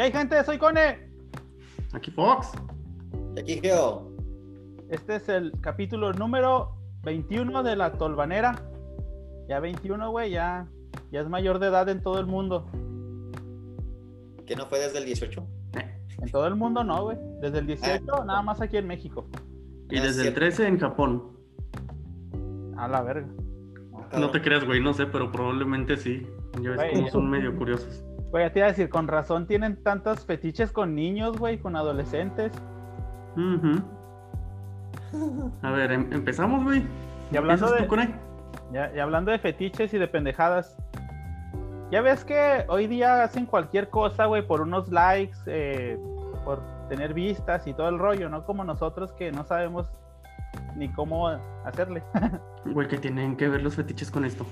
¿Qué hay, gente? Soy Cone. Aquí Fox. Y aquí Geo. Este es el capítulo número 21 de la Tolvanera. Ya 21, güey, ya, ya es mayor de edad en todo el mundo. ¿Que no fue desde el 18? En todo el mundo no, güey. Desde el 18, nada más aquí en México. Y Ah, desde el cierto. 13 en Japón. A la verga. No te creas, güey, no sé, pero probablemente sí. Ya ves cómo son medio curiosos. Güey, te iba a decir, con razón tienen tantos fetiches con niños, güey, con adolescentes. Ujú. A ver, em- empezamos, güey. Y hablando ¿Empiezas de-? Ya, y hablando de fetiches y de pendejadas. Ya ves que hoy día hacen cualquier cosa, güey, por unos likes, eh, por tener vistas y todo el rollo, ¿no? Como nosotros que no sabemos ni cómo hacerle. Güey, que tienen que ver los fetiches con esto.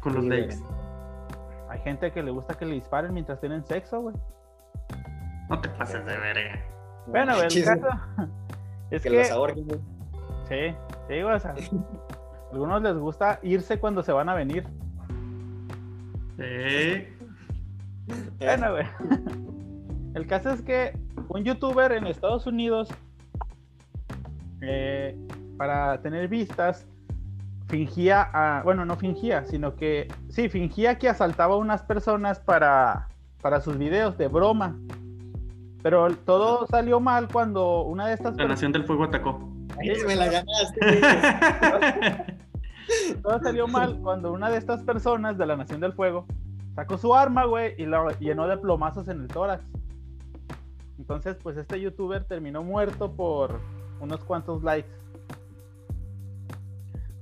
Con los Sí, likes. Gente que le gusta que le disparen mientras tienen sexo, güey. No te pases de verga. Bueno, güey, el caso es que que... los ahorquen, güey. Sí, sí, güey, o sea, a algunos les gusta irse cuando se van a venir. Eh, Bueno, güey. El caso es que un youtuber en Estados Unidos, eh, para tener vistas, fingía, a- bueno, no fingía, sino que, sí, fingía que asaltaba a unas personas para, para sus videos de broma. Pero todo salió mal cuando una de estas la personas, Nación del Fuego atacó. Ay, me la ganaste. todo salió mal cuando una de estas personas de la Nación del Fuego sacó su arma, güey, y lo llenó de plomazos en el tórax. Entonces, pues este youtuber terminó muerto por unos cuantos likes.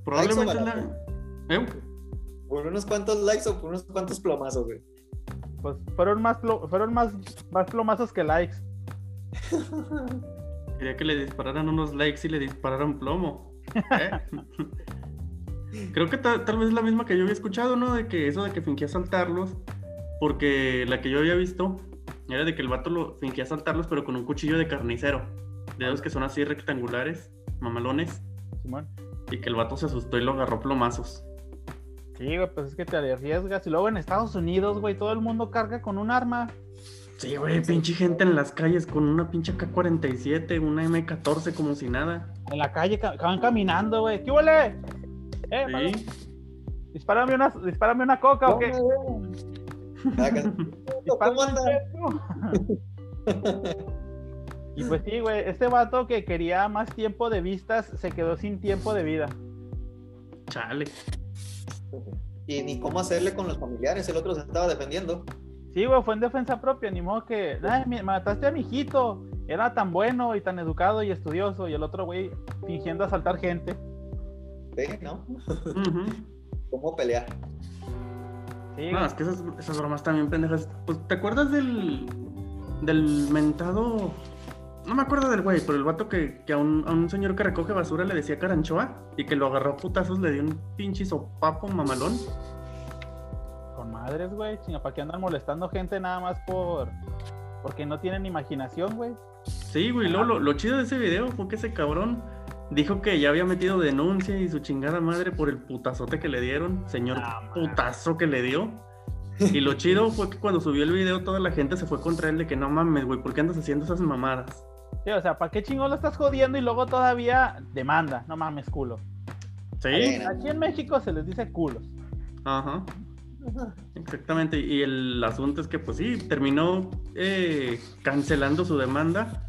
Probablemente la. ¿Eh? ¿Por unos cuantos likes o por unos cuantos plomazos, güey? Pues fueron más, plo- fueron más, más plomazos que likes. Quería que le dispararan unos likes y le dispararan plomo. ¿Eh? Creo que ta- tal vez es la misma que yo había escuchado, ¿no? De que eso de que fingía saltarlos. Porque la que yo había visto era de que el vato lo fingía saltarlos, pero con un cuchillo de carnicero. De esos que son así rectangulares, mamalones. Simón. Y que el vato se asustó y lo agarró plomazos. Sí, güey, pues es que te arriesgas. Y luego en Estados Unidos, güey, todo el mundo carga con un arma. Sí, güey, pinche gente en las calles con una pinche K-47, una M14 como si nada. En la calle ca- van caminando, güey. ¿Qué huele? Eh, Sí. dispárame una, dispárame una coca o qué. ¿Cómo un anda? peso. Y pues sí, güey, este vato que quería más tiempo de vistas se quedó sin tiempo de vida. Chale. Y ni cómo hacerle con los familiares, el otro se estaba defendiendo. Sí, güey, fue en defensa propia, ni modo que, ay, mataste a mi hijito, era tan bueno y tan educado y estudioso, y el otro güey fingiendo asaltar gente. ¿Sí? ¿No? ¿Cómo pelear? Sí, No, es que esas, esas bromas también pendejas. Pues, ¿te acuerdas del. del mentado. No me acuerdo del güey, pero el vato que, que a, un, a un señor que recoge basura le decía caranchoa y que lo agarró a putazos, le dio un pinche sopapo mamalón. con madres, güey, chinga, ¿para qué andan molestando gente nada más por porque no tienen imaginación, güey? Sí, güey, lo, lo chido de ese video fue que ese cabrón dijo que ya había metido denuncia y su chingada madre por el putazote que le dieron, señor Ah, putazo que le dio. Y lo chido fue que cuando subió el video toda la gente se fue contra él de que no mames, güey, ¿por qué andas haciendo esas mamadas? Sí, o sea, ¿para qué chingón lo estás jodiendo y luego todavía demanda? No mames, culo. Sí. Aquí en México se les dice culos. ajá. Exactamente, y el asunto es que pues sí, terminó eh, cancelando su demanda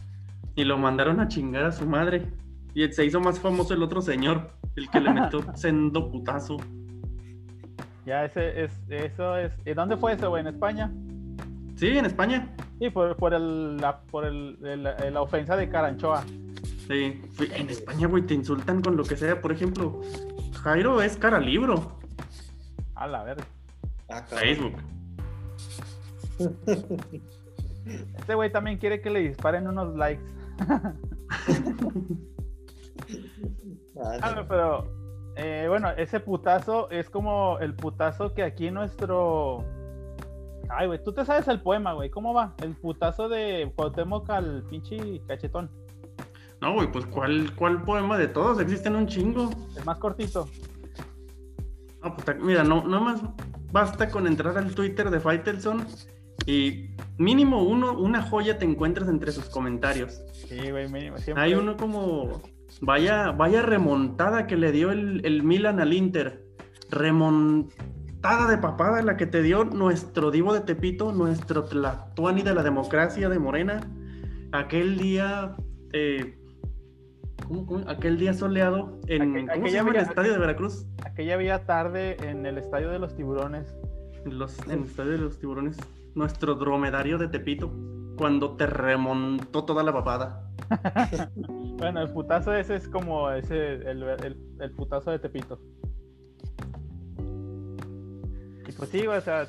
y lo mandaron a chingar a su madre. Y se hizo más famoso el otro señor, el que le metió sendo putazo. Ya ese es, eso es. ¿Y dónde fue eso, güey? ¿En España? Sí, en España. Sí, por, por el, la, por el, el- la ofensa de Caranchoa. Sí, en España, güey, te insultan con lo que sea. Por ejemplo, Jairo es cara libro. A la verga. Ah. Facebook. Este güey también quiere que le disparen unos likes. Ah, Ah, no, pero eh, bueno, ese putazo es como el putazo que aquí nuestro. Ay, güey, tú te sabes el poema, güey. ¿Cómo va? El putazo de Cuauhtémoc al pinche cachetón. No, güey, pues ¿cuál, ¿cuál poema de todos? Existen un chingo. El más cortito. No, pues, mira, no, no más basta con entrar al Twitter de Faitelson y mínimo uno, una joya te encuentras entre sus comentarios. Sí, güey, mínimo. Siempre. Hay uno como, vaya, vaya remontada que le dio el, el Milan al Inter. De papada la que te dio nuestro divo de Tepito, nuestro Tlatuani de la democracia de Morena. Aquel día, eh, ¿cómo- cómo? aquel día soleado en Aqu- ¿cómo se llama el vía- estadio de Veracruz? Aquella vía tarde en el estadio de los tiburones. Los, en el estadio de los tiburones, nuestro dromedario de Tepito, cuando te remontó toda la papada. Bueno, el putazo ese es como ese, el, el- el putazo de Tepito. Y pues sí, güey, o sea,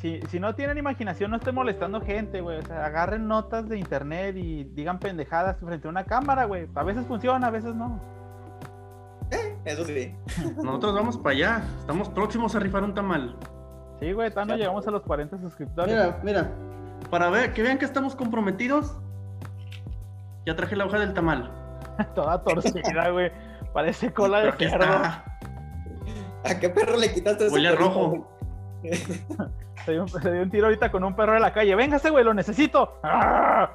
si, si no tienen imaginación, no estén molestando gente, güey. O sea, agarren notas de internet y digan pendejadas frente a una cámara, güey. A veces funciona, a veces no. Eso sí. Nosotros vamos para allá, estamos próximos a rifar un tamal. Sí, güey, todavía no llegamos a los 40 suscriptores. Mira, mira, para ver, que vean que estamos comprometidos, ya traje la hoja del tamal. Toda torcida, güey. Parece cola de está. ¿A qué perro le quitaste ese Huele a perrito, rojo. Se dio, un- se dio un tiro ahorita con un perro de la calle. Véngase, güey, lo necesito. ¡Ah!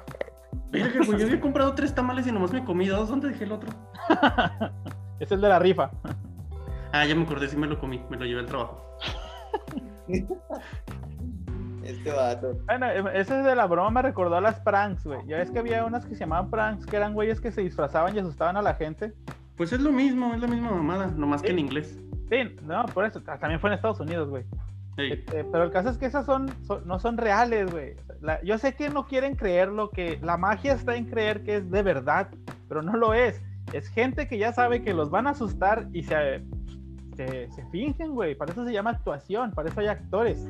Güey, yo había comprado tres tamales y nomás me comí dos. ¿Dónde dejé el otro? Es el de la rifa. Ah, ya me acordé, sí me lo comí, me lo llevé al trabajo. Este vato. Bueno, em, ese de la broma me recordó a las pranks, güey. Ya ves que había unas que se llamaban pranks, que eran güeyes que se disfrazaban y asustaban a la gente. Pues es lo mismo, es la misma mamada, nomás que en inglés. Sí, no, por eso. ta- También fue en Estados Unidos, güey. Este, pero el caso es que esas son, son- no son reales, güey. Yo sé que no quieren creerlo, que la magia está en creer que es de verdad, pero no lo es. Es gente que ya sabe que los van a asustar y se, se, se fingen, güey. Para eso se llama actuación, para eso hay actores.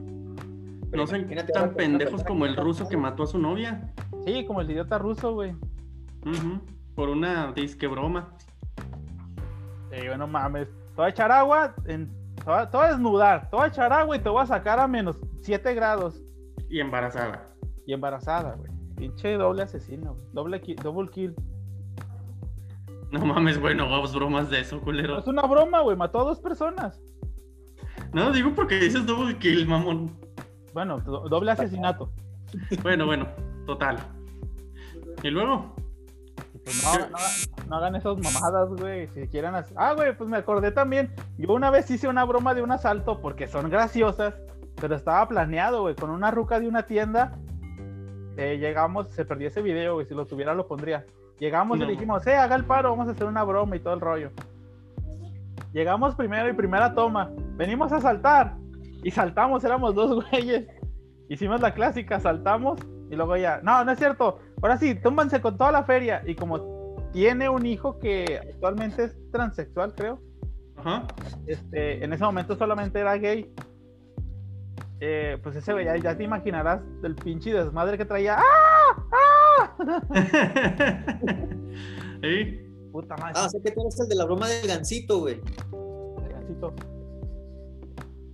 no sean Imagínate tan pendejos como el ruso que mató a su novia. Sí, como el idiota ruso, güey. Por una disque broma. Sí, güey, no mames. Te voy a echar agua, en, te, voy a, desnudar, te voy a echar agua y te voy a sacar a menos 7 grados. Y embarazada. Y embarazada, güey. Pinche doble asesino. Doble ki- double kill. No mames, güey, no hagamos bromas de eso, culero. Es una broma, güey. Mató a dos personas. No, digo porque dices double kill, mamón. Bueno, do- doble asesinato. Bueno, bueno, total. Y luego, pues no, no, no hagan esas mamadas, güey. Si quieren hacer. Ah, güey, pues me acordé también. Yo una vez hice una broma de un asalto porque son graciosas, pero estaba planeado, güey, con una ruca de una tienda. Eh, llegamos, se perdió ese video, güey. Si lo tuviera, lo pondría. Llegamos y le dijimos, eh, haga el paro, vamos a hacer una broma y todo el rollo. Llegamos primero y primera toma. Venimos a saltar. Y saltamos, éramos dos güeyes. Hicimos la clásica, saltamos. Y luego ya, no, no es cierto. Ahora sí, túmbanse con toda la feria. Y como tiene un hijo que actualmente es transexual, creo. ajá. Este, en ese momento solamente era gay. eh, pues ese güey, ya, ya te imaginarás del pinche desmadre que traía. ¡Ah! ¡Ah! Ey, Puta madre. Ah, sé que tú eres el de la broma del gancito, güey. Gancito.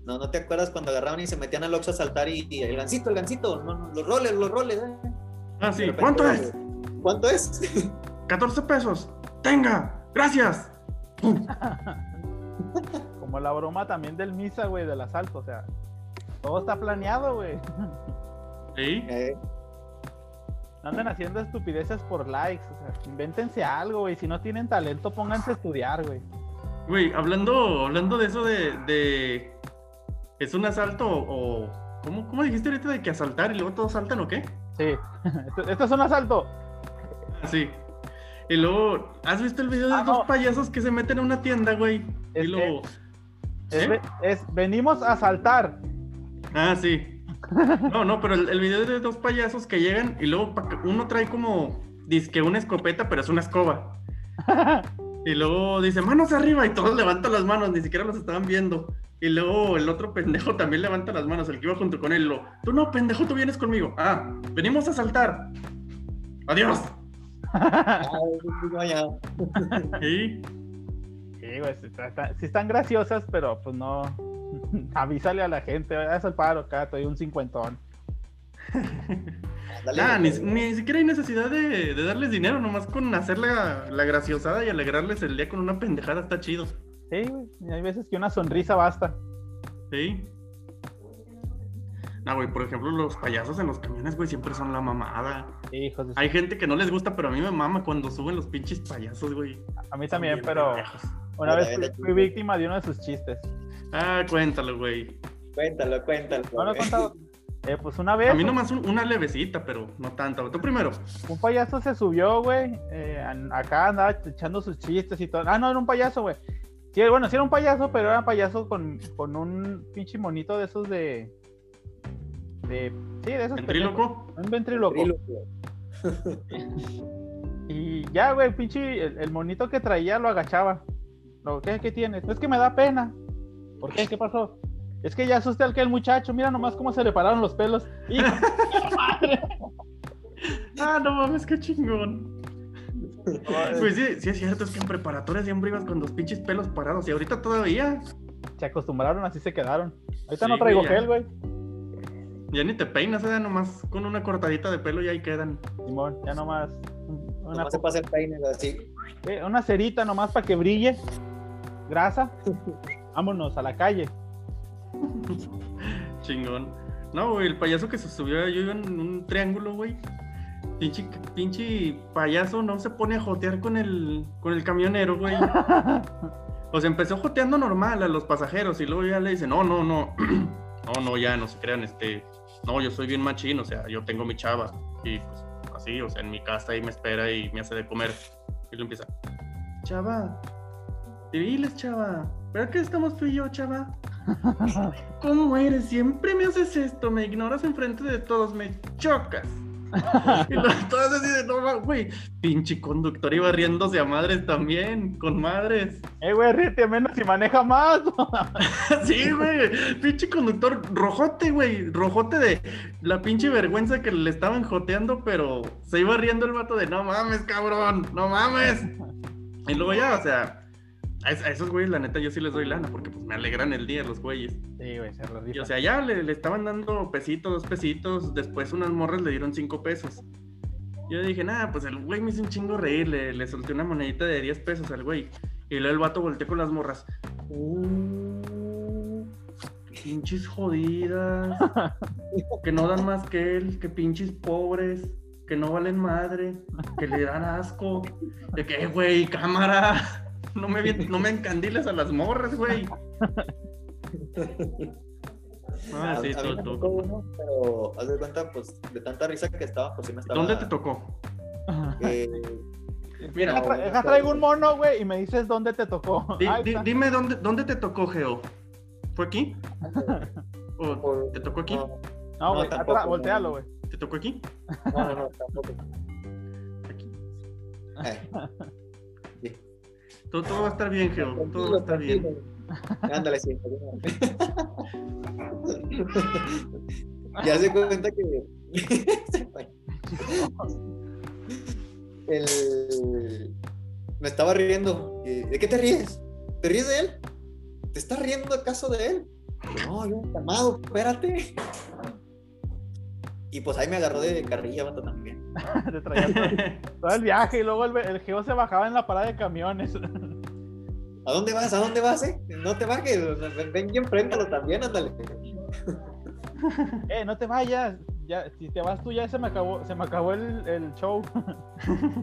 No, ¿no te acuerdas cuando agarraban y se metían al Oxxo a saltar y, y el gancito, el gancito, no, no, los roles, los roles, eh. Ah, sí. Repente, ¿Cuánto es? ¿Cuánto es? 14 pesos. Tenga. Gracias. Como la broma también del misa, güey, del asalto. O sea, todo está planeado, güey. Ey, Eh, No anden haciendo estupideces por likes. O sea, invéntense algo, güey. Si no tienen talento, pónganse a estudiar, güey. Güey, hablando, hablando de eso de, de- ¿Es un asalto o... ¿Cómo, ¿Cómo dijiste ahorita de que asaltar y luego todos saltan o qué? Sí. esto, esto es un asalto. Sí. Y luego, ¿has visto el video de Ah, dos no. payasos que se meten a una tienda, güey? Y Es luego... Es, ve- es- venimos a asaltar. Ah, sí. No, no, pero el, el video de dos payasos que llegan y luego uno trae como, que una escopeta, pero es una escoba. Y luego dice, manos arriba, y todos levantan las manos, ni siquiera los estaban viendo. Y luego el otro pendejo también levanta las manos, el que iba junto con él. Lo, tú no, pendejo, tú vienes conmigo. Ah, venimos a saltar. Adiós. Y Sí, güey, sí, está- está- sí están graciosas, pero pues no. Avísale a la gente, haz el paro acá, te doy un cincuentón. Dale, ah, ni, ni siquiera hay necesidad de, de darles dinero, nomás con hacer la, la graciosada y alegrarles el día con una pendejada está chido. Sí, güey. hay veces que una sonrisa basta. Sí. No, güey, por ejemplo, los payasos en los camiones, güey, siempre son la mamada. Hijos de su- Hay gente que no les gusta, pero a mí me mama cuando suben los pinches payasos, güey. A mí también, pero pendejos. una vez fui, víctima de uno de sus chistes. Ah, cuéntalo, güey. Cuéntalo, cuéntalo. ¿No lo he contado? Eh, pues una vez A mí nomás un- una levecita, pero no tanta. Tú primero. un payaso se subió, güey. eh, acá andaba echando sus chistes y todo. Ah, no, era un payaso, güey. Sí, bueno, sí era un payaso, pero era payaso con, con un pinche monito de esos de. de sí, de esos. Ventríloco. Un ventríloco. Ventríloco. Y ya, güey, pinche, el, el monito que traía lo agachaba. Lo, ¿qué, ¿Qué tienes? Es que me da pena. ¿Por qué? ¿Qué pasó? Es que ya asusté al que el muchacho. Mira nomás cómo se le pararon los pelos. ¡Hijo de madre! Ah, no mames, qué chingón. Pues sí, sí es cierto, es que en preparatoria siempre ibas con los pinches pelos parados y ahorita todavía Se acostumbraron, así se quedaron. Ahorita Sí, no traigo güey, gel, güey. ya ni te peinas, ¿eh? Nomás con una cortadita de pelo y ahí quedan. Simón, ya nomás. un- Una, Nomás se pasa el peine así. eh, una cerita nomás para que brille. Grasa. Vámonos a la calle. Chingón. No, güey, el payaso que se subió, yo iba en un triángulo, güey. Pinche, pinche payaso no se pone a jotear con el, con el camionero, güey. O sea, empezó joteando normal a los pasajeros y luego ya le dice, no, no, no, no, no, ya, no se crean, este, no, yo soy bien machín, o sea, yo tengo mi chava y pues así, o sea, en mi casa ahí me espera y me hace de comer. Y lo empieza, chava, diles, chava, ¿verdad que estamos tú y yo, chava? ¿Cómo eres? Siempre me haces esto, me ignoras enfrente de todos, me chocas. Y lo, todas así de, no, güey, pinche conductor iba riéndose a madres también, con madres. Eh, güey, ríete menos y maneja más. Sí, güey, pinche conductor rojote, güey, rojote de la pinche vergüenza que le estaban joteando, pero se iba riendo el vato de, no mames, cabrón, no mames. Y luego ya, o sea, a, es- a esos güeyes, la neta, yo sí les doy lana, porque pues me alegran el día los güeyes. Sí, güey, se Y rifan. o sea, ya le, le estaban dando pesitos, dos pesitos, después unas morras le dieron cinco pesos. Yo dije, nada, pues el güey me hizo un chingo reír, le, le solté una monedita de 10 pesos al güey. Y luego el vato volteó con las morras. Uh, pinches jodidas, que no dan más que él, que pinches pobres, que no valen madre, que le dan asco. De que, "Eh, güey, cámara, no me, no me encandiles a las morras, güey. Ah, A- sí, a mí me tocó uno, pero haz de cuenta, pues, de tanta risa que estaba, pues sí me estaba... ¿Dónde te tocó? eh, Mira, Deja, tra- deja traigo un mono, güey, y me dices dónde te tocó. di- está. dime dónde, dónde te tocó, Geo. ¿Fue aquí? ¿O por- te tocó aquí? no, No, no, tampoco, voltealo, güey. ¿Te tocó aquí? no, no, no, tampoco. Aquí. Eh. Todo, todo va a estar bien, Geo. Todo va a estar bien. Ándale, sí. ya se cuenta que. El... Me estaba riendo. ¿De qué te ríes? ¿Te ríes de él? ¿Te estás riendo acaso de él? No, yo, amado, espérate. Y pues ahí me agarró de carrilla, vato, también. Te traía todo, todo el viaje y luego el, el geo se bajaba en la parada de camiones. ¿A dónde vas? ¿A dónde vas, eh? No te bajes. Ven, ven y enfréntalo también, ándale. eh, no te vayas. Ya, si te vas tú ya se me acabó, se me acabó el, el show.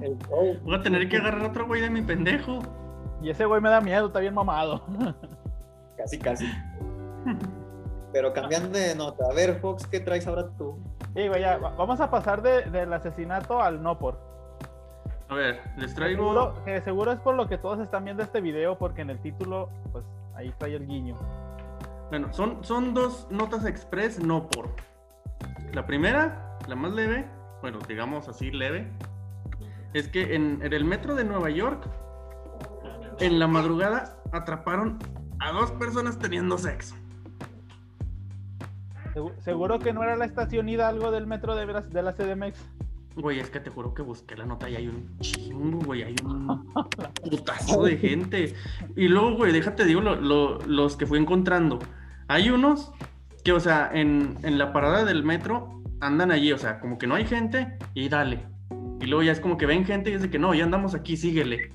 El show. Voy a tener que agarrar otro güey de mi pendejo. Y ese güey me da miedo, está bien mamado. Casi, casi. Pero cambiando de nota, a ver, Fox, ¿qué traes ahora tú? Sí, güey, ya, va- vamos a pasar de- del asesinato al no por. A ver, les traigo. Seguro, que seguro es por lo que todos están viendo este video, porque en el título, pues ahí trae el guiño. Bueno, son, son dos notas express, no por. La primera, la más leve, bueno, digamos así leve, es que en, en el metro de Nueva York, en la madrugada, atraparon a dos personas teniendo sexo. Segu- Seguro que no era la estación Hidalgo del metro de, de la CDMX. Güey, es que te juro que busqué la nota y hay un chingo, güey, hay un putazo de gente. Y luego, güey, déjate digo lo- lo- los que fui encontrando. Hay unos que, o sea, en, en la parada del metro andan allí, o sea, como que no hay gente y dale. Y luego ya es como que ven gente y de que no, ya andamos aquí, síguele.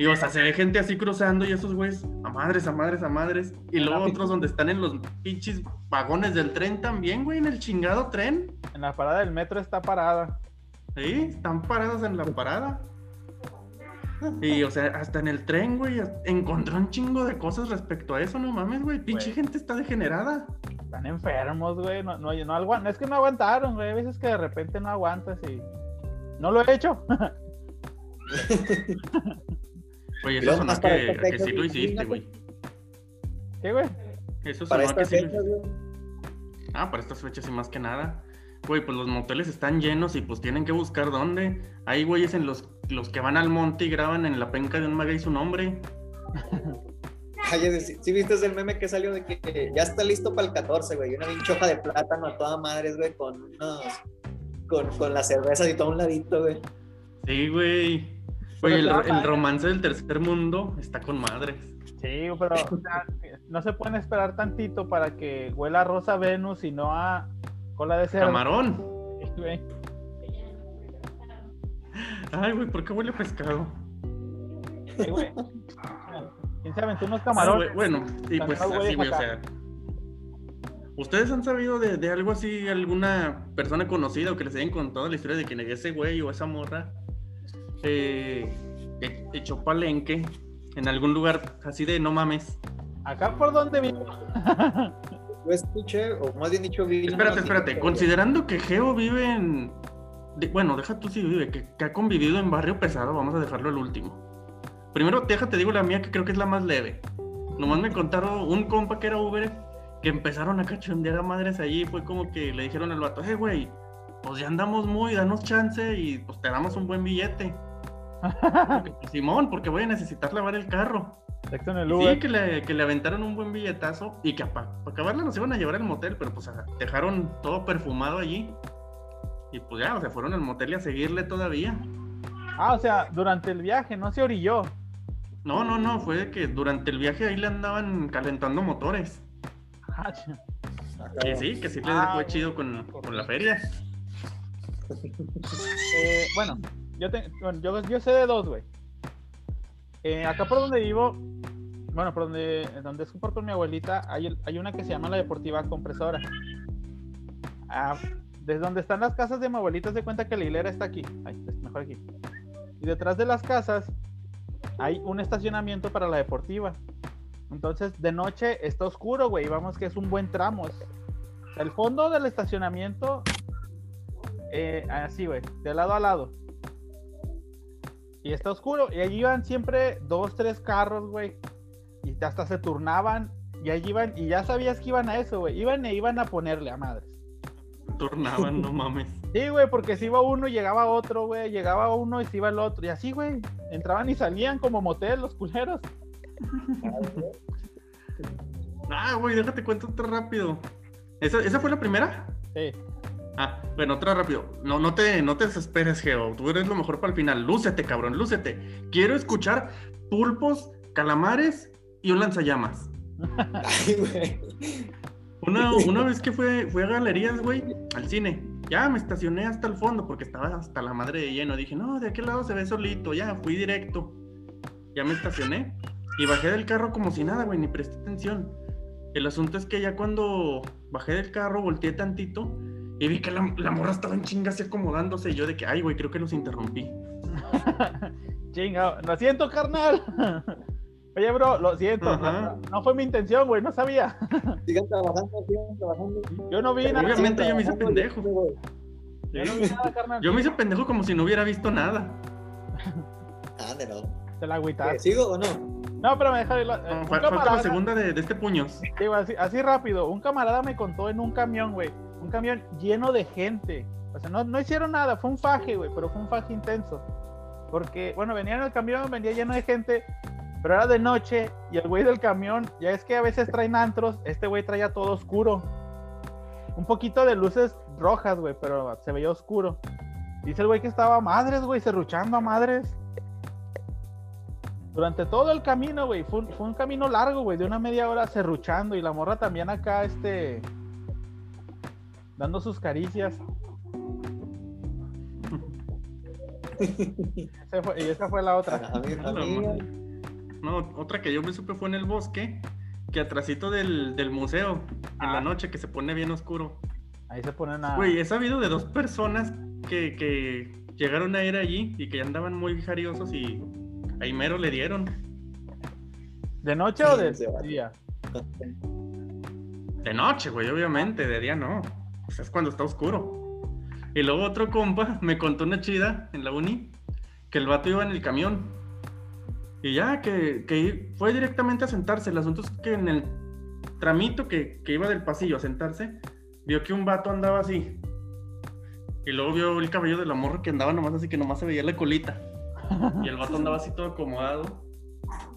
Y o sea, se ve gente así cruzando y esos güeyes a madres, a madres, a madres. Y luego otros donde están en los pinches vagones del tren también, güey, en el chingado tren. En la parada del metro está parada. Sí, están parados en la parada. Y, o sea, hasta en el tren, güey, encontró un chingo de cosas respecto a eso, no mames, güey. Pinche Güey. gente está degenerada. Están enfermos, güey. No, no, no Es que no aguantaron, güey. Hay veces que de repente no aguantas y. No lo he hecho. Oye, eso sonó que, estas que sí lo hiciste, güey. ¿Qué, güey? Eso Para sonó que sí lo fechas, hiciste. güey. Ah, para estas fechas y más que nada. Güey, pues los moteles están llenos y pues tienen que buscar dónde. Hay güeyes en los, los que van al monte y graban en la penca de un maguey su nombre. Ay, ¿sí, sí viste el meme que salió de que ya está listo para el 14, güey? Una pinche hoja de plátano a toda madres, güey, con unos... Con, con las cervezas y todo a un ladito, güey. Sí, güey. Güey, el, padre. romance del tercer mundo está con madres. Sí, pero o sea, no se pueden esperar tantito para que huela a rosa Venus y no a cola de cerdo. Camarón. Sí. Ay, güey, ¿por qué huele a pescado? Sí, güey. ¿Quién se aventó unos camarones? bueno, También pues así, güey, o sea. ¿Ustedes han sabido de, de algo así, alguna persona conocida o que les hayan contado la historia de que ese güey o esa morra eh, echó palenque en algún lugar así de no mames? Acá por donde vivo. Yo escuché, o más bien dicho, vi... Espérate, espérate, considerando que Geo vive en... de- bueno, deja tú si vive, que, que ha convivido en barrio pesado, vamos a dejarlo al último. Primero, déjate, digo la mía, que creo que es la más leve. Nomás me contaron un compa que era Uber, que empezaron a cachondear a madres allí, fue como que le dijeron al vato, eh, güey, pues ya andamos muy, danos chance y pues te damos un buen billete. Porque, pues, Simón, porque voy a necesitar lavar el carro. Sexo en el Y Uber. Sí, que le, que le aventaron un buen billetazo y que para acabarla nos iban a llevar al motel, pero pues dejaron todo perfumado allí. Y pues ya, o sea, fueron al motel y a seguirle todavía. Ah, o sea, durante el viaje no se orilló. No, no, no, fue de que durante el viaje ahí le andaban calentando motores. Ah, Y sí, que sí le Ah, fue chido con, con la feria. Eh, bueno, yo, bueno, yo, yo sé de dos, güey. Eh, acá por donde vivo, bueno, por donde, donde es por con mi abuelita, hay, hay una que se llama la Deportiva Compresora. Ah, desde donde están las casas de mi abuelita se cuenta que la hilera está aquí. Ay, mejor aquí. Y detrás de las casas hay un estacionamiento para la deportiva. Entonces, de noche está oscuro, güey. Vamos que es un buen tramo. El fondo del estacionamiento eh, así, güey, de lado a lado. Y está oscuro. Y allí iban siempre dos, tres carros, güey. Y hasta se turnaban. Y allí iban, y ya sabías que iban a eso, güey. Iban e iban a ponerle a madres. Turnaban, no mames. Sí, güey, porque si iba uno, llegaba otro, güey. Llegaba uno y se iba el otro. Y así, güey. Entraban y salían como motel los culeros. Ah, güey, déjate cuento otra rápido. ¿Esa, ¿Esa fue la primera? Sí. Ah, bueno, otra rápido. No, no te, no te desesperes, Geo. Tú eres lo mejor para el final. Lúcete, cabrón, lúcete. Quiero escuchar pulpos, calamares y un lanzallamas. Ay, güey. Una, una vez que fue, fue a galerías, güey, al cine. Ya me estacioné hasta el fondo porque estaba hasta la madre de lleno. Dije, no, de aquel lado se ve solito. Ya, fui directo. Ya me estacioné y bajé del carro como si nada, güey, ni presté atención. El asunto es que ya cuando bajé del carro, volteé tantito y vi que la, la morra estaba en chinga así acomodándose. Y yo de que, ay, güey, creo que los interrumpí. Chinga, lo siento, carnal. Oye, bro, lo siento. No, no fue mi intención, güey. No sabía. Sigan trabajando, sigan trabajando. Yo no vi nada. Obviamente yo me hice pendejo. güey. Yo no vi nada, carnal. Yo me hice pendejo como si no hubiera visto nada. Ande, no. Te la ¿Qué, agüitaste. ¿Sigo o no? No, pero me deja ir. No, falta la segunda de, de este puños. digo, así, así rápido. Un camarada me contó en un camión, güey. Un camión lleno de gente. O sea, no, no hicieron nada. Fue un faje, güey. Pero fue un faje intenso. Porque, bueno, venía en el camión, venía lleno de gente. Pero era de noche. Y el güey del camión, ya es que a veces traen antros. Este güey traía todo oscuro. Un poquito de luces rojas, güey. Pero se veía oscuro. Dice el güey que estaba a madres, güey. Serruchando a madres. Durante todo el camino, güey, fue, fue un camino largo, güey, de una media hora serruchando y la morra también acá, este, dando sus caricias. Y esa fue la otra. A mí, a No, mí, man. No, otra que yo me supe fue en el bosque, que atrásito del, del museo, en Ah. la noche, que se pone bien oscuro. Ahí se ponen a. Güey, he sabido de dos personas que, que llegaron a ir allí y que ya andaban muy jariosos y ahí mero le dieron. ¿De noche o de día? De noche, güey, obviamente, de día no. Sea, es cuando está oscuro. Y luego otro compa me contó una chida en la uni, que el vato iba en el camión. Y ya, que, que fue directamente a sentarse. El asunto es que en el tramito que, que iba del pasillo a sentarse, vio que un vato andaba así. Y luego vio el cabello de la morra que andaba nomás así, que nomás se veía la colita. Y el vato andaba así todo acomodado.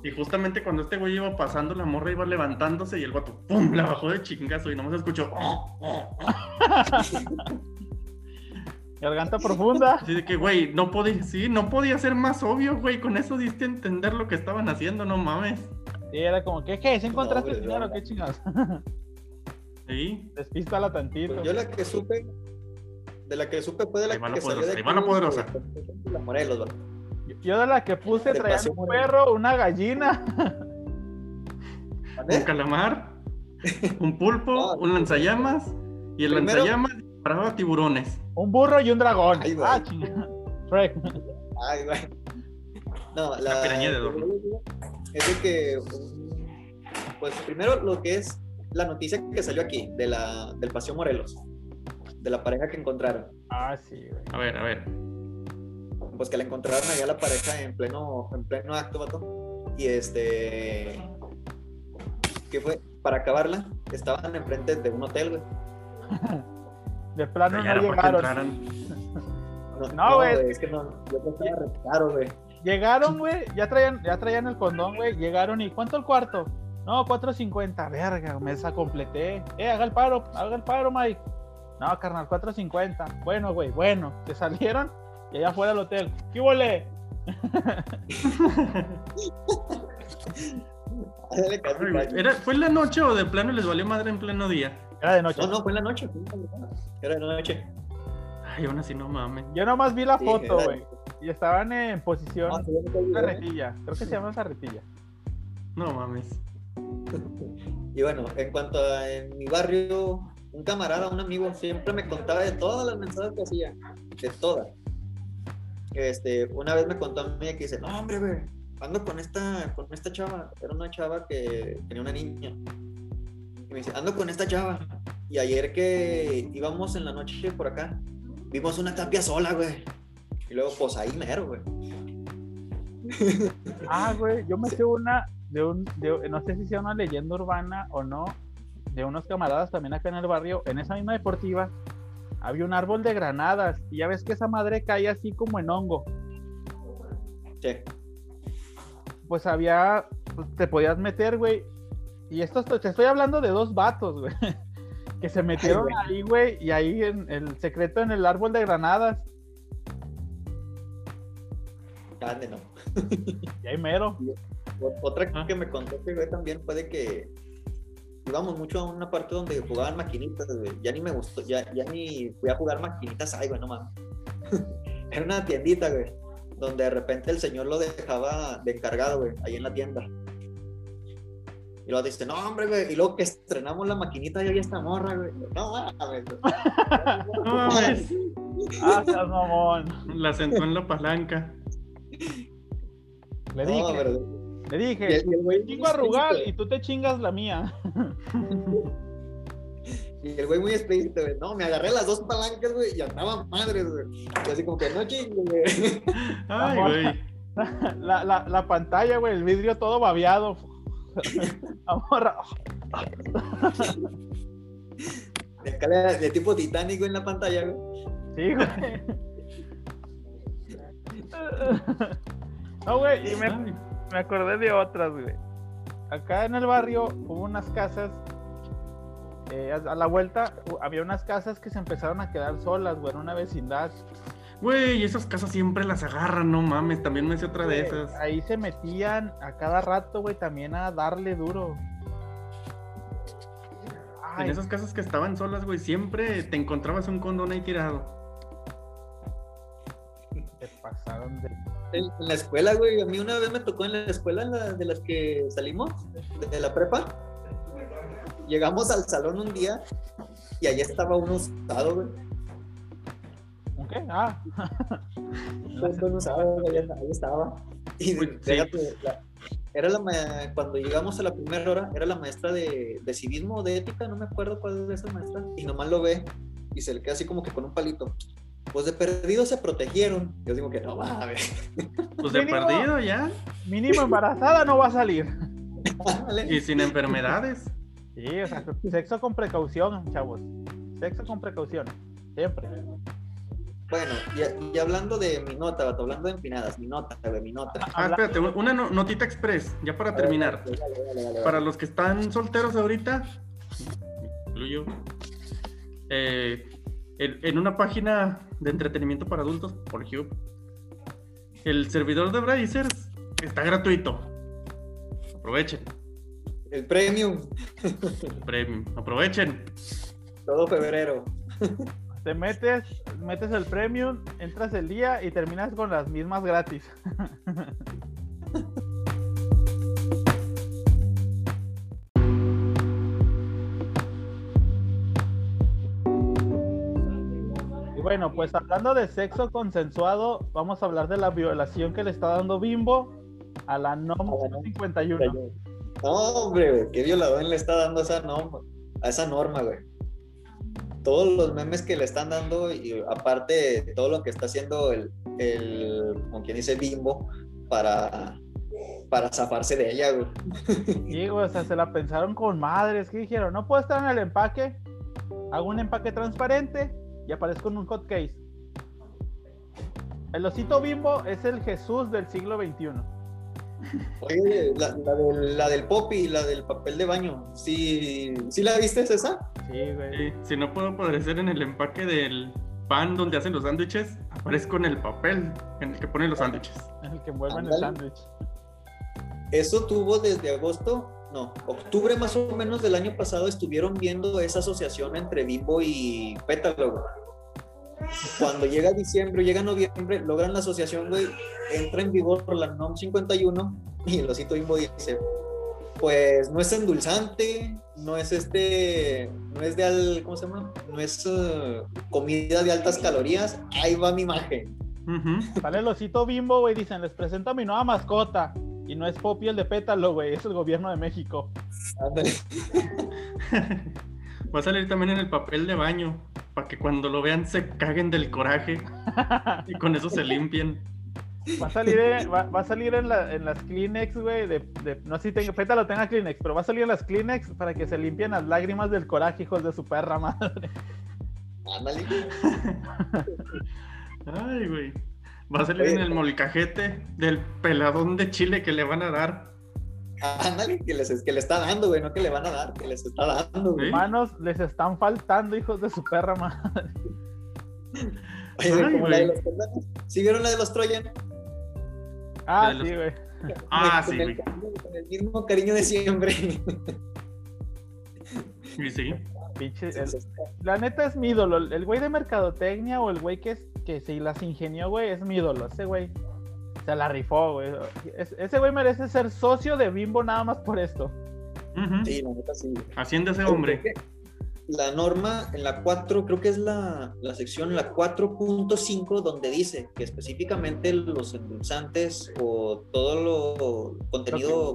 Y justamente cuando este güey iba pasando, la morra iba levantándose y el vato, ¡pum! La bajó de chingazo y nomás escuchó. "Oh, oh". Garganta profunda. Así de que, güey, no podía, sí, no podía ser más obvio, güey. Con eso diste a entender lo que estaban haciendo, no mames. Y era como, ¿qué? ¿Qué? ¿Se encontraste No, el dinero? ¿Qué chingados? Sí. Despístala tantito. Pues yo la que supe, de la que supe fue de la que salió poderosa, de poderosa. Morelos, vato. Yo de la que puse traía un perro, una gallina. Un calamar, un pulpo, Ah, un lanzallamas y el Primero- lanzallamas disparaba tiburones. Un burro y un dragón. Ay, güey. ah. Shrek. Ay, güey. No, la. La piraña de. Es de que. Pues primero lo que es la noticia que salió aquí, de la, del Paseo Morelos, de la pareja que encontraron. Ah, sí, güey. A ver, a ver. Pues que la encontraron allá la pareja en pleno, en pleno acto, vato. Y este. ¿Qué fue? Para acabarla, estaban enfrente de un hotel, güey. De plano Ya no llegaron. No, güey, Es que no, yo re caro, güey. Llegaron, güey, ya traían, ya traían el condón, güey. Llegaron y ¿cuánto el cuarto? No, 4.50. Verga, mesa completé. Eh, haga el paro, haga el paro, Mike. No, carnal, 4.50. Bueno, güey, bueno. Se salieron y allá fuera del hotel. ¿Qué huele? ¿Era, ¿Fue en la noche o de plano les valió madre en pleno día? Era de noche. No, no, fue en la noche. Era de noche. Ay, aún así no mames. Yo nomás vi la Sí, foto, era- güey. Y estaban en posición Ah. Creo que se llama carretilla. No mames. Y bueno, en cuanto a en mi barrio, un camarada, un amigo, siempre me contaba de todas las mensajes que hacía. De todas. Este, una vez me contó a mí que dice, no, hombre, güey, ando con esta, con esta chava. Era una chava que tenía una niña. Y me dice, ando con esta chava. Y ayer que íbamos en la noche por acá, vimos una tapia sola, güey. Y luego, pues ahí mero, güey. Ah, güey, yo me sé una de un, de- no sé si sea una leyenda urbana o no, de unos camaradas también acá en el barrio, en esa misma deportiva, había un árbol de granadas y ya ves que esa madre cae así como en hongo. Sí. Pues había, pues, te podías meter, güey. Y esto te estoy hablando de dos vatos, güey. Que se metieron güey. ahí, güey, y ahí en el secreto en el árbol de granadas. Grande, ¿no? Y ahí mero. Otra que me contó que güey, también fue de que íbamos mucho a una parte donde jugaban maquinitas, güey. Ya ni me gustó, ya, ya ni fui a jugar maquinitas, ay, güey, no mames. Era una tiendita, güey, donde de repente el señor lo dejaba de encargado, güey, ahí en la tienda. Y luego dice, no, hombre, güey. Y luego que estrenamos la maquinita y había esta morra, güey. No mames. No mames. Ah, mamón. La sentó en la palanca. Le No, dije, pero- le y dije, el- y el güey chingo a rugal y tú te chingas la mía. Y el güey muy explícito, güey. No, me agarré las dos palancas, güey, y andaban madres, güey. Y así como que no chingue, güey. Ay, güey. La, la, la pantalla, güey, el vidrio todo babeado. Amor, De, acá, de tipo titánico en la pantalla, güey. sí, güey. No, güey, y me, Ay, me acordé de otras, güey. Acá en el barrio hubo unas casas. eh, a la vuelta había unas casas que se empezaron a quedar solas, güey, en una vecindad. Güey, esas casas siempre las agarran, no mames. También me hice otra de esas. Ahí se metían a cada rato, güey, también a darle duro. En esas casas que estaban solas, güey, siempre te encontrabas un condón ahí tirado. te pasaron de En, la escuela, güey. A mí una vez me tocó en la escuela de las que salimos, de la prepa. Llegamos al salón un día y allá estaba uno usado, güey. ¿Qué? Ah. uno usado, ahí estaba. Y era la cuando llegamos a la primera hora, era la maestra de, de civismo o de ética, no me acuerdo cuál es de esas maestras, y nomás lo ve y se le queda así como que con un palito. Pues de perdido se protegieron. Yo digo que no va a ver. Pues de perdido ya. Mínimo embarazada no va a salir. y sin enfermedades. Sí, o sea, sexo con precaución, chavos. Sexo con precaución. Siempre. Bueno, y, hablando de mi nota, hablando de empinadas, mi nota, de mi nota. Ah, espérate, una notita express, ya para terminar. para los que están solteros ahorita, incluyo, eh, en, una página de entretenimiento para adultos, por YouTube, el servidor de Brazers está gratuito. Aprovechen. El premium. premium. Aprovechen. Todo febrero. Te metes, metes el premium, entras el día y terminas con las mismas gratis. bueno, pues hablando de sexo consensuado, vamos a hablar de la violación que le está dando Bimbo a la NOM 51. No, hombre, güey, qué violador le está dando a esa norma, a esa norma, güey. Todos los memes que le están dando y aparte todo lo que está haciendo el, el con quien dice Bimbo para para zafarse de ella, güey. Sí, güey, o sea, se la pensaron con madres, ¿qué dijeron? No puedo estar en el empaque, hago un empaque transparente y aparezco en un hot case. El osito bimbo es el Jesús del siglo XXI. Oye, la, la, del, pop y la del papel de baño, ¿sí, ¿sí la viste esa? Sí, güey. si no puedo aparecer en el empaque del pan donde hacen los sándwiches, aparezco en el papel en el que ponen los sándwiches. En el que envuelven el sándwich. Eso tuvo desde agosto no, octubre más o menos del año pasado estuvieron viendo esa asociación entre Bimbo y Pétalo. Cuando llega diciembre, llega noviembre, logran la asociación, güey, entra en vigor la NOM 51 y el osito Bimbo dice, pues no es endulzante, no es este, no es de al, ¿cómo se llama? No es eh, comida de altas calorías, ahí va mi imagen. Sale el osito Bimbo, güey, dicen, les presento a mi nueva mascota. Y no es Poppy el de pétalo, güey, es el gobierno de México. Va a salir también en el papel de baño, para que cuando lo vean se caguen del coraje y con eso se limpien. Va a salir, va, a salir en, las Kleenex, güey, de, no sé si tenga, pétalo tenga Kleenex, pero va a salir en las Kleenex para que se limpien las lágrimas del coraje, hijos de su perra madre. Ándale. Ay, güey. Va a salir en el molcajete del peladón de Chile que le van a dar. Ándale, que, les, que le está dando, güey, no que le van a dar, que les está dando, güey. Manos les están faltando, hijos de su perra madre. Oye, como la de los ¿Sí vieron la de los Troyan? Ah, sí, güey. Ah, sí, güey. Con el mismo cariño de siempre. Y sí. Pinche, la neta es mi ídolo. El güey de mercadotecnia o el güey que, es, que se las ingenió, güey, es mi ídolo. Ese güey se la rifó, güey. ese güey merece ser socio de Bimbo nada más por esto. Sí, la neta sí. Haciendo ese hombre. La norma en la 4, creo que es la, la sección, la 4.5, donde dice que específicamente los endulzantes o todo lo contenido.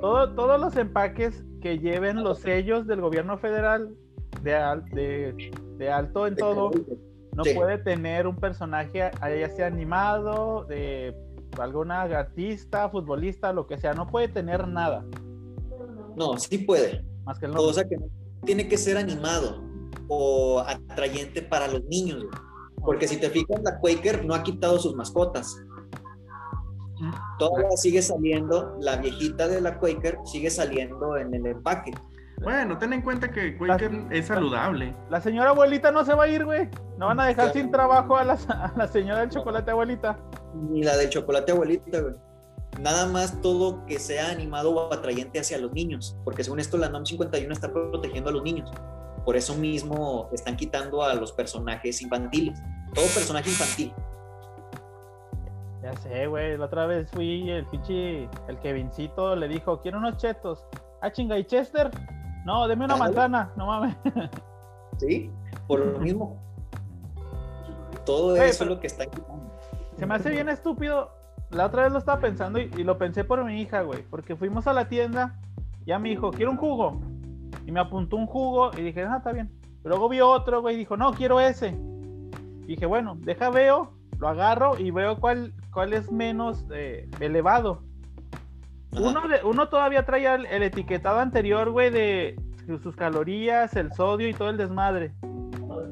Todo, todos los empaques que lleven los sellos del gobierno federal de, de, alto en todo, no puede tener un personaje, ya sea animado, de alguna artista, futbolista, lo que sea, no puede tener nada. No, sí puede. Más que el O sea que tiene que ser animado o atrayente para los niños. Porque si te fijas, la Quaker no ha quitado sus mascotas. Todavía sigue saliendo, la viejita de la Quaker sigue saliendo en el empaque. Bueno, ten en cuenta que Quaker es saludable. La señora abuelita no se va a ir, güey. No van a dejar sin trabajo a la, señora del chocolate abuelita. Ni la del chocolate abuelita, güey. Nada más todo que sea animado o atrayente hacia los niños. Porque según esto, la NOM 51 está protegiendo a los niños. Por eso mismo están quitando a los personajes infantiles. Todo personaje infantil. Ya sé, güey. La otra vez fui el pinche, el Kevincito le dijo, quiero unos chetos. Ah, chinga, ¿y Chester? No, deme una Ándale. manzana, no mames. ¿Sí? Por lo mismo. Todo eso es lo que está quitando. Se me hace bien estúpido. La otra vez lo estaba pensando y, y lo pensé por mi hija, güey. Porque fuimos a la tienda, ya me dijo, quiero un jugo. Y me apuntó un jugo y dije, ah, está bien. Pero luego vio otro, güey, y dijo, no, quiero ese. Y dije, bueno, deja veo, lo agarro y veo cuál, cuál es menos eh, elevado. Uno, de- uno todavía traía el, el etiquetado anterior, güey, de sus calorías, el sodio y todo el desmadre.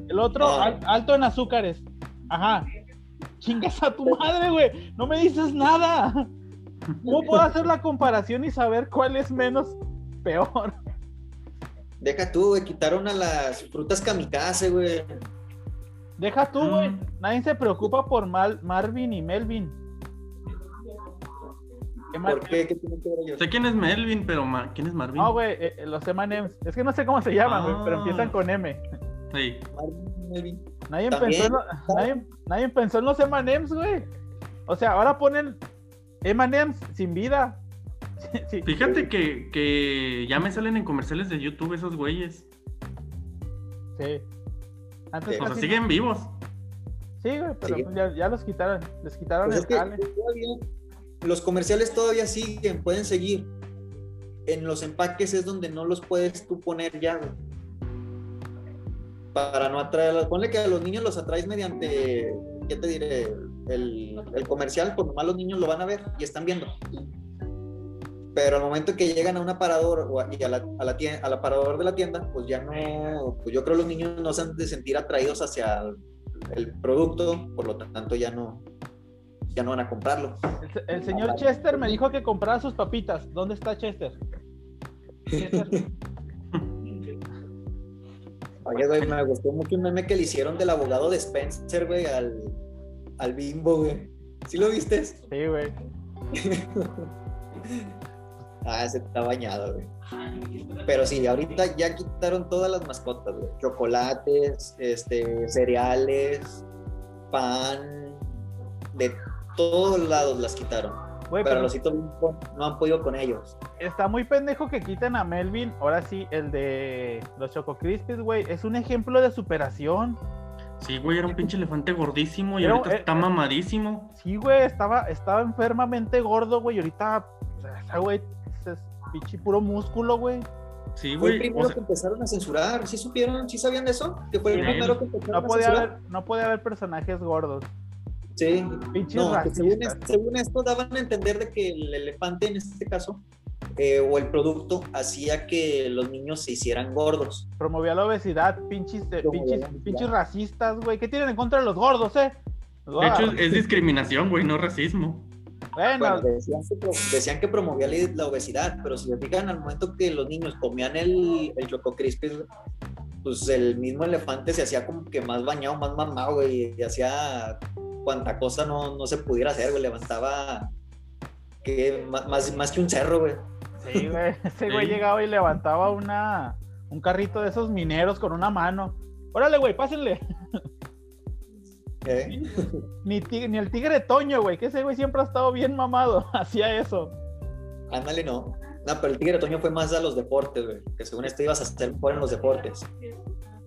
El otro, Ah. al- alto en azúcares. Ajá. Chingas a tu madre, güey. No me dices nada. ¿Cómo puedo hacer la comparación y saber cuál es menos peor? Deja tú, güey, quitaron a las frutas kamikaze, güey. Deja tú, güey. Mm. Nadie se preocupa por Mal- Marvin y Melvin. ¿Por qué? ¿Qué tienen que ver ellos? Sé quién es Melvin, pero ma- ¿quién es Marvin? No, güey, eh, eh, los M&M's. Es que no sé cómo se llaman, güey, pero Ah. empiezan con M. Sí. Marvin, Melvin. Nadie pensó, en lo- nadie, nadie pensó en los M&M's, güey. O sea, ahora ponen M&M's sin vida. Sí, sí. Fíjate que, que ya me salen en comerciales de YouTube esos güeyes. sí. Antes Sí. O sea, siguen vivos. Sí, güey, pero Sí. ya, ya los quitaron. Les quitaron Pues el es que todavía, los comerciales todavía siguen, pueden seguir. En los empaques es donde no los puedes tú poner ya. Para no atraer, ponle que a los niños los atraes mediante, ¿qué te diré? El, comercial, pues nomás los niños lo van a ver y están viendo. Pero al momento que llegan a un aparador o a, y a la, a la tien- al aparador de la tienda, pues ya no, pues yo creo que los niños no se han de sentir atraídos hacia el producto, por lo tanto ya no, ya no van a comprarlo. El, se- el señor Chester me dijo que comprara sus papitas. ¿Dónde está Chester? Chester. Oye, güey, me gustó mucho un meme que le hicieron del abogado de Spencer, güey, al, al bimbo, güey. ¿Sí lo viste? Sí, güey. ah, ese está bañado, güey. Pero sí, ahorita ya quitaron todas las mascotas, güey. Chocolates, este, cereales, pan, de todos lados las quitaron. Güey, Pero pero los hitos no han podido con ellos. está muy pendejo que quiten a Melvin. Ahora sí, el de los Choco Crispies, güey. Es un ejemplo de superación. Sí, güey, era un pinche elefante gordísimo y Pero, ahorita eh, está eh, mamadísimo. Sí, güey, estaba, estaba enfermamente gordo, güey. y Ahorita, esa güey es pinche puro músculo, güey. Sí, Fue el güey. primero o sea, que empezaron a censurar. ¿Sí supieron? ¿Sí sabían de eso? Que fue el Sí. primero que empezaron No a puede censurar. haber, no puede haber personajes gordos. Sí. No, que según, esto daban a entender de que el elefante en este caso eh, o el producto hacía que los niños se hicieran gordos. Promovía la obesidad, pinches, eh, pinches, pinches racistas, güey. ¿Qué tienen en contra de los gordos, eh? de hecho, es, discriminación, güey, no racismo. Bueno, Bueno, decían que, pro- decían que promovía la, obesidad, pero si se fijan al momento que los niños comían el, el Choco Crispy, pues el mismo elefante se hacía como que más bañado, más mamado, güey, y hacía cuanta cosa no, no se pudiera hacer, güey, levantaba que más, más, que un cerro, güey. sí, güey. Ese güey Sí. llegaba y levantaba una, un carrito de esos mineros con una mano. Órale, güey, pásenle. ¿Eh? Ni, ni el tigre Toño, güey, que ese güey siempre ha estado bien mamado. Hacía eso. Ándale, no. No, pero el Tigre Toño fue más a los deportes, güey. Que según esto ibas a hacer mejor en los deportes.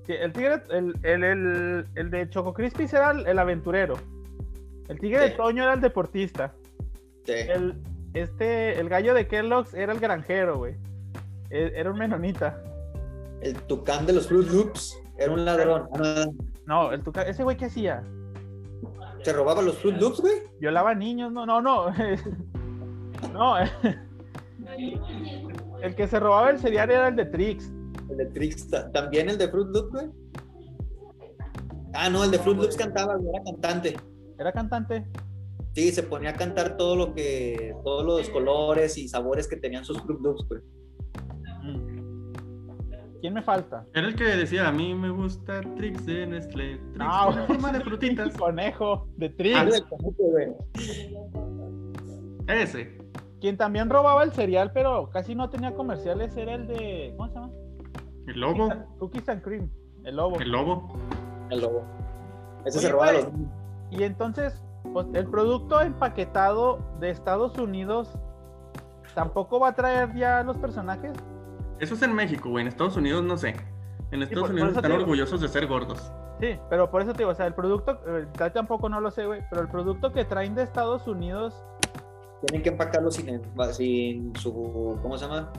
Sí, el tigre, el, el, el, el de Choco Crispis era el aventurero. El tigre Sí. Toño era el deportista. Sí. El, este, el gallo de Kellogg's era el granjero, güey. E- Era un menonita. El tucán de los Fruit Loops era un ladrón. No, el tuca- ese güey qué hacía? ¿Se robaba los Fruit Loops, güey? Violaba niños, no, no, no. no. El que se robaba el cereal era el de Trix. El de Trix, ta- también el de Fruit Loops, güey. Ah, no, el de Fruit Loops cantaba, güey, era cantante. Era cantante. Sí, se ponía a cantar todo lo que, todos los colores y sabores que tenían sus Fruit Loops, güey. Mm. ¿Quién me falta? Era el que decía, a mí me gusta Trix de Nestlé. Trix No, con forma de frutitas. Conejo de Trix. Ah. Ese. Quien también robaba el cereal, pero casi no tenía comerciales, era el de. ¿Cómo se llama? El lobo. Cookies and Cream. El lobo. El lobo. El lobo. Ese Oye, se robaba los niños. Y entonces, Pues el producto empaquetado de Estados Unidos tampoco va a traer ya los personajes. Eso es en México, güey. En Estados Unidos no sé. En Estados por Unidos están orgullosos de ser gordos. Sí, pero por eso te digo, o sea, el producto, eh, tal tampoco no lo sé, güey, pero el producto que traen de Estados Unidos, Tienen que empacarlo sin su, ¿cómo se llama?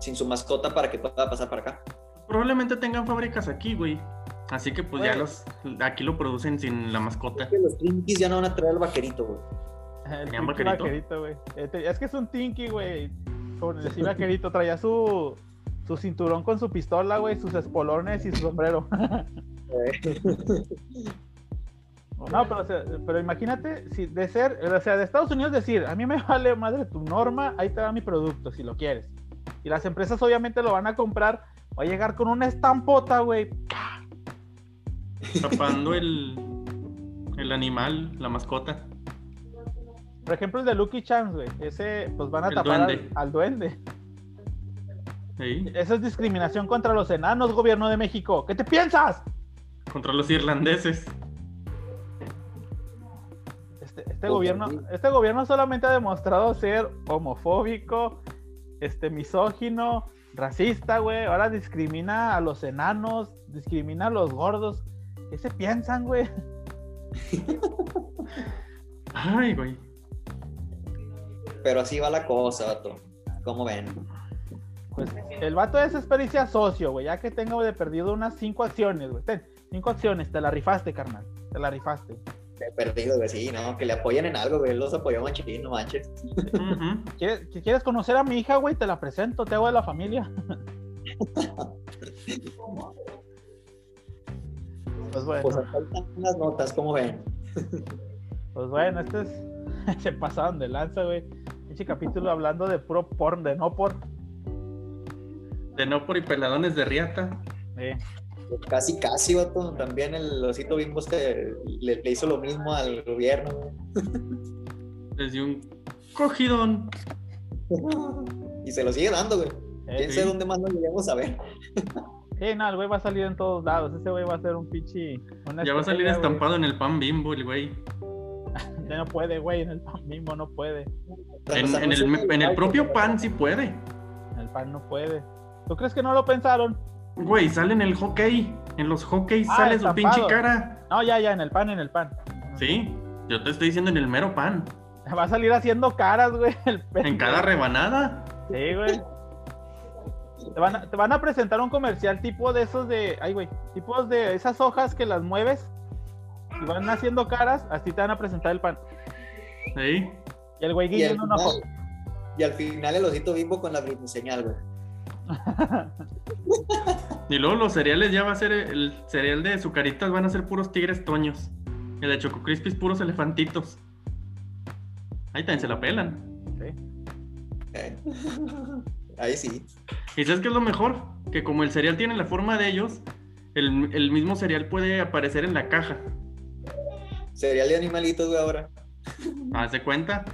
Sin su mascota para que pueda pasar para acá. Probablemente tengan fábricas aquí, güey. Así que pues ya los aquí lo producen sin la mascota. Que los Twinkies ya no van a traer el vaquerito, güey. ¿Tenían vaquerito? vaquerito, güey. Eh, te- Es que es un Tinky, güey. Con el vaquerito, traía su, su cinturón con su pistola, güey, sus espolones y su sombrero. No, pero, o sea, pero imagínate, si de ser, o sea, de Estados Unidos decir, a mí me vale madre tu norma, ahí te va mi producto, si lo quieres. Y las empresas obviamente lo van a comprar, va a llegar con una estampota, güey. Tapando el, el animal, la mascota. Por ejemplo, el de Lucky Chance, güey. Ese, pues van a El tapar al, duende. al duende. ¿sí? Esa es discriminación contra los enanos, gobierno de México. ¿Qué te piensas? Contra los irlandeses. Este, este gobierno, este gobierno solamente ha demostrado ser homofóbico, este misógino, racista, güey. Ahora discrimina a los enanos, discrimina a los gordos. ¿Qué se piensan, güey? Ay, güey. Pero así va la cosa, vato. ¿Cómo ven? Pues el vato es experiencia socio, güey. Ya que tengo de perdido unas cinco acciones, güey. Ten, cinco acciones, te la rifaste, carnal. Te la rifaste. He perdido, güey, sí, ¿no? Que le apoyen en algo, güey. Él Los apoyó machín, no manches. Ujú. ¿Quieres, si quieres conocer a mi hija, güey? Te la presento, te hago de la familia. pues bueno. Pues acá están unas notas, ¿cómo ven? Pues bueno, este es. Se pasaron de lanza, güey. Este capítulo hablando de puro porn, de no por. De no por y peladones de riata. Eh, Casi, casi, vato. También el osito bimbo este le, le hizo lo mismo al gobierno. Les dio un cogidón. Y se lo sigue dando, güey. eh, ¿Quién sí. sabe dónde más nos lleguemos a ver? Sí, no, el güey va a salir en todos lados. Ese güey va a ser un pichi. Ya va a salir güey. estampado en el pan bimbo, el güey. Ya no puede, güey. En el pan mismo no puede. En, el, en propio pan sí puede. En el pan no puede. ¿Tú crees que no lo pensaron? Güey, sale en el hockey. En los hockey Ah, sale su pinche cara. No, ya, ya, en el pan, en el pan. Sí, yo te estoy diciendo en el mero pan. Va a salir haciendo caras, güey. el En cada rebanada. Sí, güey. Te van, a, te van a presentar un comercial tipo de esos de. Ay, güey. Tipos de esas hojas que las mueves y van haciendo caras. Así te van a presentar el pan. Sí. Y el güey Y al, guiñando un ojo. final, y al final el osito bimbo con la señal, güey. Y luego los cereales ya va a ser el cereal de sucaritas van a ser puros tigres toños. El de Choco Crispies puros elefantitos. Ahí también se la pelan. Sí. Eh. Ahí sí. ¿Y sabes qué es lo mejor? Que como el cereal tiene la forma de ellos, el, el mismo cereal puede aparecer en la caja. Cereal de animalitos, güey, ahora. ¿Haz de cuenta?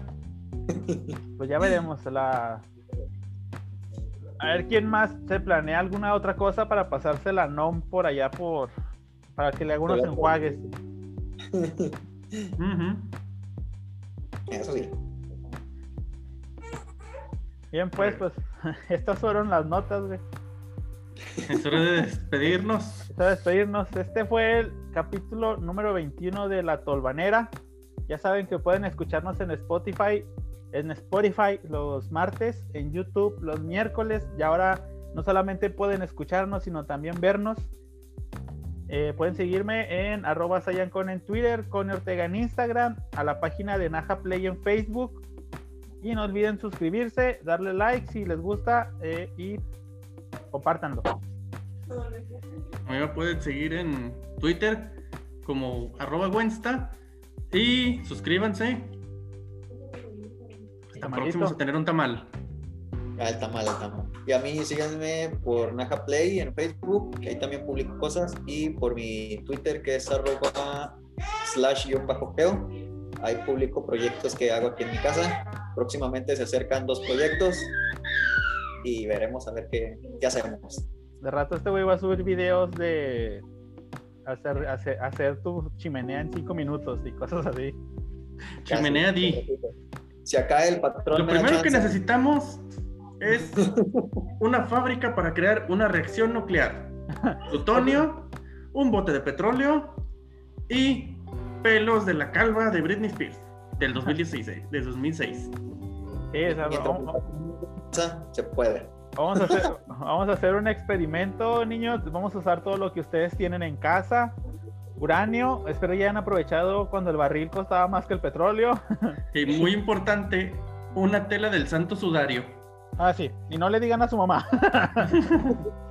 Pues ya veremos. La... A ver quién más se planea alguna otra cosa para pasársela la NOM por allá por. Para que le haga unos enjuagues. Eso sí. Bien, pues, pues. Estas fueron las notas, güey. Es hora de despedirnos. Para despedirnos, este fue el capítulo número 21 de La Tolvanera. Ya saben que pueden escucharnos en Spotify, en Spotify los martes, en YouTube los miércoles y ahora no solamente pueden escucharnos, sino también vernos. Eh, pueden seguirme en arroba sayancon en Twitter, con Ortega en Instagram, a la página de Naja Play en Facebook. Y no olviden suscribirse, darle like si les gusta eh, y compártanlo. Me pueden seguir en Twitter como arroba Gwensta. Y suscríbanse. Hasta Tamalito. próximos a tener un tamal. Ah, está mal, está mal. Y a mí síganme por Naja Play en Facebook, que ahí también publico cosas, y por mi Twitter, que es arroba slash guion bajo geo. Ahí publico proyectos que hago aquí en mi casa. Próximamente se acercan dos proyectos y veremos a ver qué, qué hacemos. De rato este güey va a subir videos de hacer, hacer, hacer tu chimenea en cinco minutos y cosas así. Chimenea D. Si acá el patrón. Lo primero que necesitamos es una fábrica para crear una reacción nuclear. Plutonio, un bote de petróleo y pelos de la calva de Britney Spears del 2016, de 2006. Sí, vamos, se puede. vamos a hacer, vamos a hacer un experimento, niños. Vamos a usar todo lo que ustedes tienen en casa. Uranio, espero ya hayan aprovechado cuando el barril costaba más que el petróleo. Y muy importante, una tela del santo sudario. Ah, sí, y no le digan a su mamá.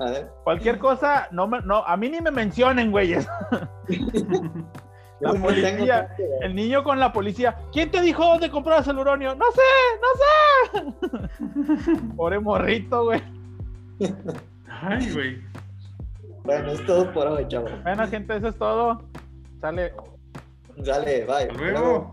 A ver. Cualquier cosa, no, me- no, a mí ni me mencionen, güeyes. La policía, el niño con la policía. ¿Quién te dijo dónde compras el uranio? No sé, no sé. Pobre morrito, güey. Ay, güey. Bueno, es todo por hoy, chavo. Bueno, gente, eso es todo. Sale. Dale, bye. Hasta luego.